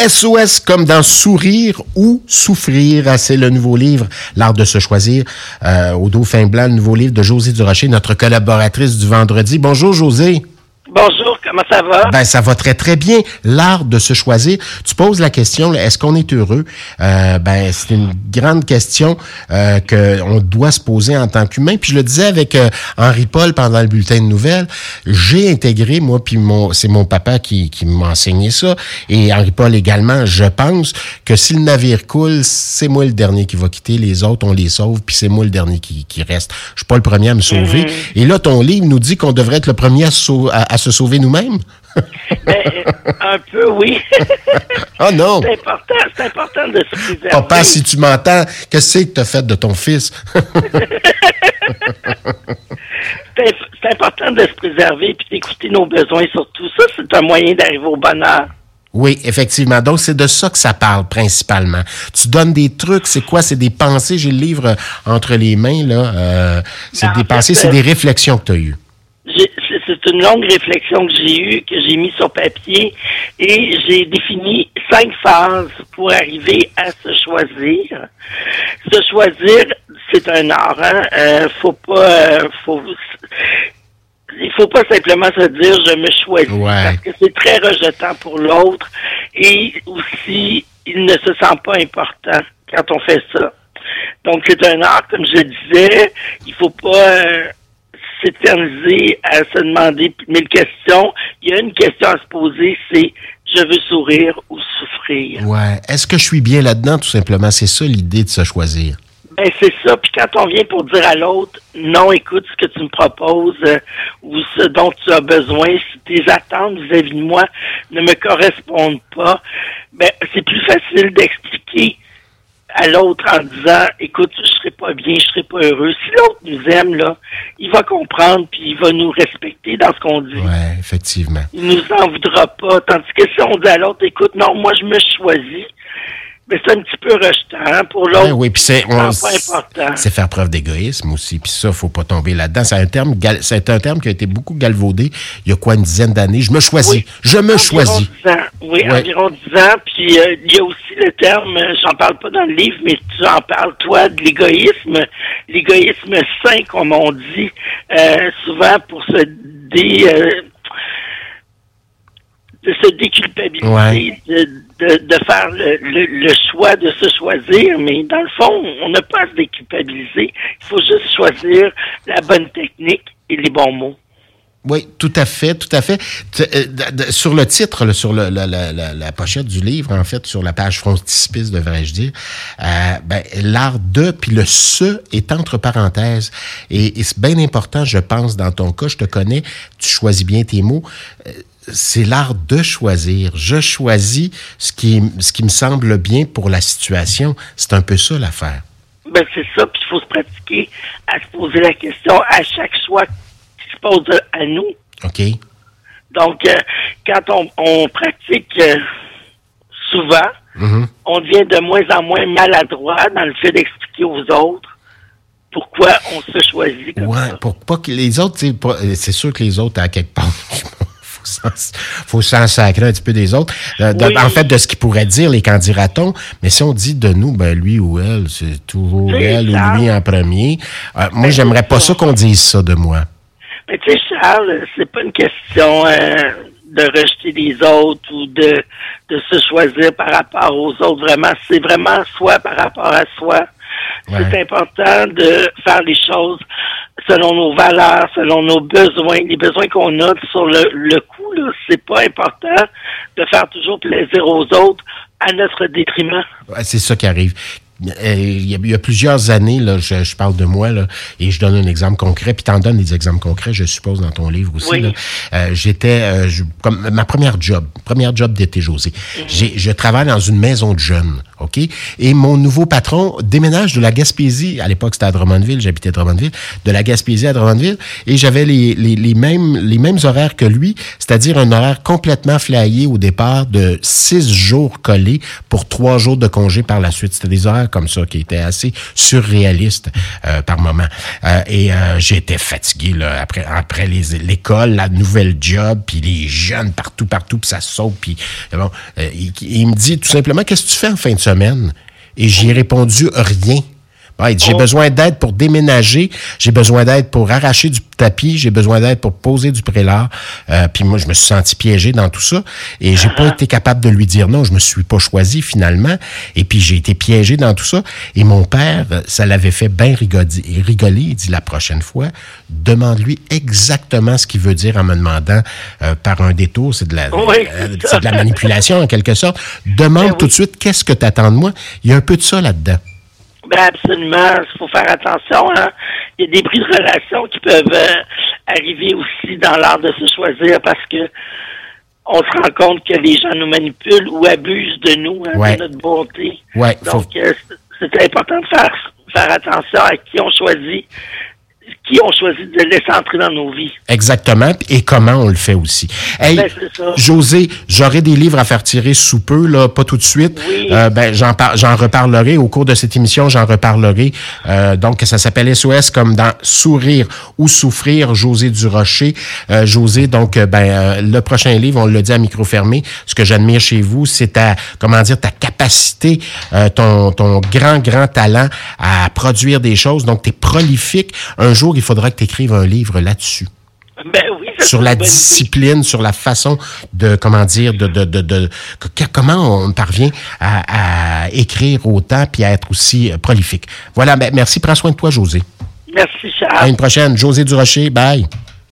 SOS comme dans Sourire ou Souffrir. Ah, c'est le nouveau livre, L'art de se choisir, euh, au Dauphin Blanc, nouveau livre de José Durocher, notre collaboratrice du vendredi. Bonjour José. Bonjour, comment ça va? Ben, ça va très, très bien. L'art de se choisir. Tu poses la question, est-ce qu'on est heureux? Euh, ben, c'est une grande question euh, qu'on doit se poser en tant qu'humain. Puis je le disais avec euh, Henri Paul pendant le bulletin de nouvelles, j'ai intégré, moi, puis mon, c'est mon papa qui, qui m'a enseigné ça, et Henri Paul également, je pense que si le navire coule, c'est moi le dernier qui va quitter, les autres, on les sauve, puis c'est moi le dernier qui, qui reste. Je suis pas le premier à me sauver. Mhm. Et là, ton livre nous dit qu'on devrait être le premier à, sau- à- à se sauver nous-mêmes? Ben, un peu, oui. Oh non! c'est important, c'est important de se préserver. Papa, si tu m'entends, qu'est-ce que tu as fait de ton fils? c'est, important de se préserver puis d'écouter nos besoins surtout. Ça, c'est un moyen d'arriver au bonheur. oui, effectivement. Donc, c'est de ça que ça parle principalement. Tu donnes des trucs, c'est quoi? C'est des pensées. J'ai le livre euh, entre les mains, là. Euh, c'est des fait, pensées, c'est euh, des réflexions que tu as eues. C'est, une longue réflexion que j'ai eue, que j'ai mis sur papier, et j'ai défini cinq phases pour arriver à se choisir. Se choisir, c'est un art. Hein? Euh, faut pas, euh, faut, il faut pas simplement se dire je me choisis Ouais. parce que c'est très rejetant pour l'autre et aussi il ne se sent pas important quand on fait ça. Donc c'est un art comme je disais, il faut pas euh, s'éterniser à se demander mille questions. Il y a une question à se poser, c'est je veux sourire ou souffrir. Ouais. Est-ce que je suis bien là-dedans, tout simplement? C'est ça l'idée de se choisir. Ben c'est ça. Puis quand on vient pour dire à l'autre, non, écoute, ce que tu me proposes euh, ou ce dont tu as besoin, si tes attentes vis-à-vis de moi ne me correspondent pas, ben c'est plus facile d'expliquer à l'autre en disant, écoute, je pas bien, je serai pas heureux. Si l'autre nous aime là, il va comprendre puis il va nous respecter dans ce qu'on dit. Ouais, effectivement. Il nous en voudra pas. Tandis que si on dit à l'autre, écoute, non, moi je me choisis, ben c'est un petit peu rejetant hein, pour l'autre. Ouais, oui, puis c'est important. c'est faire preuve d'égoïsme aussi. Puis ça, faut pas tomber là-dedans. C'est un terme, c'est un terme qui a été beaucoup galvaudé. Il y a quoi une dizaine d'années Je me choisis. Oui. Je me Environ choisis. 10 ans. Oui, Ouais. environ 10 ans. Puis euh, il y a aussi le terme, euh, j'en parle pas dans le livre, mais tu en parles toi de l'égoïsme, l'égoïsme sain, comme on dit, euh, souvent pour se dé, euh, de se déculpabiliser, Ouais. de, de, de faire le, le, le choix de se choisir, mais dans le fond, on n'a pas à se déculpabiliser. Il faut juste choisir la bonne technique et les bons mots. Oui, tout à fait, tout à fait. Euh, sur le titre, sur le- la, la- la- pochette du livre, en fait, sur la page frontispice, devrais-je dire, euh, ben, l'art de, puis le ce est entre parenthèses. Et, et c'est bien important, je pense, dans ton cas, je te connais, tu choisis bien tes mots. Euh, c'est l'art de choisir. Je choisis ce qui, ce qui me semble bien pour la situation. C'est un peu ça l'affaire. Ben c'est ça, puis il faut se pratiquer à se poser la question à chaque choix pose à nous. OK? Donc, euh, quand on, on pratique euh, souvent, Mhm. on devient de moins en moins maladroit dans le fait d'expliquer aux autres pourquoi on se choisit comme Ouais, ça. pour pas que les autres, euh, c'est sûr que les autres, à quelque part, faut s'en- faut s'en sacrer un petit peu des autres. De- Oui. En fait, de ce qu'ils pourraient dire, les candidatons. Mais si on dit de nous, ben lui ou elle, c'est toujours elle ça. ou lui en premier. Euh, moi, Ben, j'aimerais pas ça qu'on dise ça de moi. Mais tu sais, Charles, c'est pas une question euh, de rejeter les autres ou de, de se choisir par rapport aux autres. Vraiment, c'est vraiment soi par rapport à soi. Ouais. C'est important de faire les choses selon nos valeurs, selon nos besoins, les besoins qu'on a sur le, le coup. C'est pas important de faire toujours plaisir aux autres à notre détriment. Ouais, C'est ça qui arrive. Euh, il y, a, plusieurs années, là, je, parle de moi, là, et je donne un exemple concret, puis t'en donnes des exemples concrets, je suppose, dans ton livre aussi. Oui. Euh, J'étais, euh, comme ma première job, première job d'été, José. Mhm. Je travaille dans une maison de jeunes, OK? Et mon nouveau patron déménage de la Gaspésie, à l'époque c'était à Drummondville, j'habitais à Drummondville, de la Gaspésie à Drummondville, et j'avais les, les, les, mêmes, les mêmes horaires que lui, c'est-à-dire un horaire complètement flyé au départ de six jours collés pour trois jours de congé par la suite. C'était des horaires comme ça qui étaient assez surréalistes euh, par moment. Euh, et euh, j'étais fatigué là, après, après l'école, la nouvelle job, puis les jeunes partout, partout, puis ça saute. Puis bon, il, il, me dit tout simplement, qu'est-ce que tu fais en fin de semaine? Et j'ai répondu rien. J'ai oh. besoin d'aide pour déménager, j'ai besoin d'aide pour arracher du tapis, j'ai besoin d'aide pour poser du prélat. Euh, puis moi, je me suis senti piégé dans tout ça et j'ai pas uh-huh. été capable de lui dire non. Je me suis pas choisi finalement. Et puis j'ai été piégé dans tout ça. Et mon père, ça l'avait fait bien rigoler. Il dit la prochaine fois, demande-lui exactement ce qu'il veut dire en me demandant euh, par un détour. C'est de la, euh, de la manipulation en quelque sorte. Demande ben tout de suite qu'est-ce que tu attends de moi? Il y a un peu de ça là-dedans. Ben absolument, il faut faire attention. Hein. Il y a des bris de relations qui peuvent euh, arriver aussi dans l'art de se choisir parce que on se rend compte que les gens nous manipulent ou abusent de nous, hein, de notre bonté. Donc, euh, c'est important de faire, faire attention à qui on choisit qui ont choisi de laisser entrer dans nos vies. Exactement. Et comment on le fait aussi. Hey, ben, José, j'aurai des livres à faire tirer sous peu, là, pas tout de suite. Oui. Euh, ben, j'en, j'en reparlerai au cours de cette émission, j'en reparlerai. Euh, donc, ça s'appelle SOS comme dans Sourire ou Souffrir, José Durocher. Euh, José, donc, euh, ben, euh, le prochain livre, on le dit à micro fermé, ce que j'admire chez vous, c'est ta, comment dire, ta capacité, euh, ton, ton grand, grand talent à produire des choses. Donc, tu es prolifique. Un jour, il faudra que tu écrives un livre là-dessus. Ben oui, sur la discipline, sur la façon de, comment dire, de, de, de, de comment on parvient à, à, écrire autant puis à être aussi prolifique. Voilà, ben, merci. Prends soin de toi, José. Merci, Charles. À une prochaine. José Durocher, bye.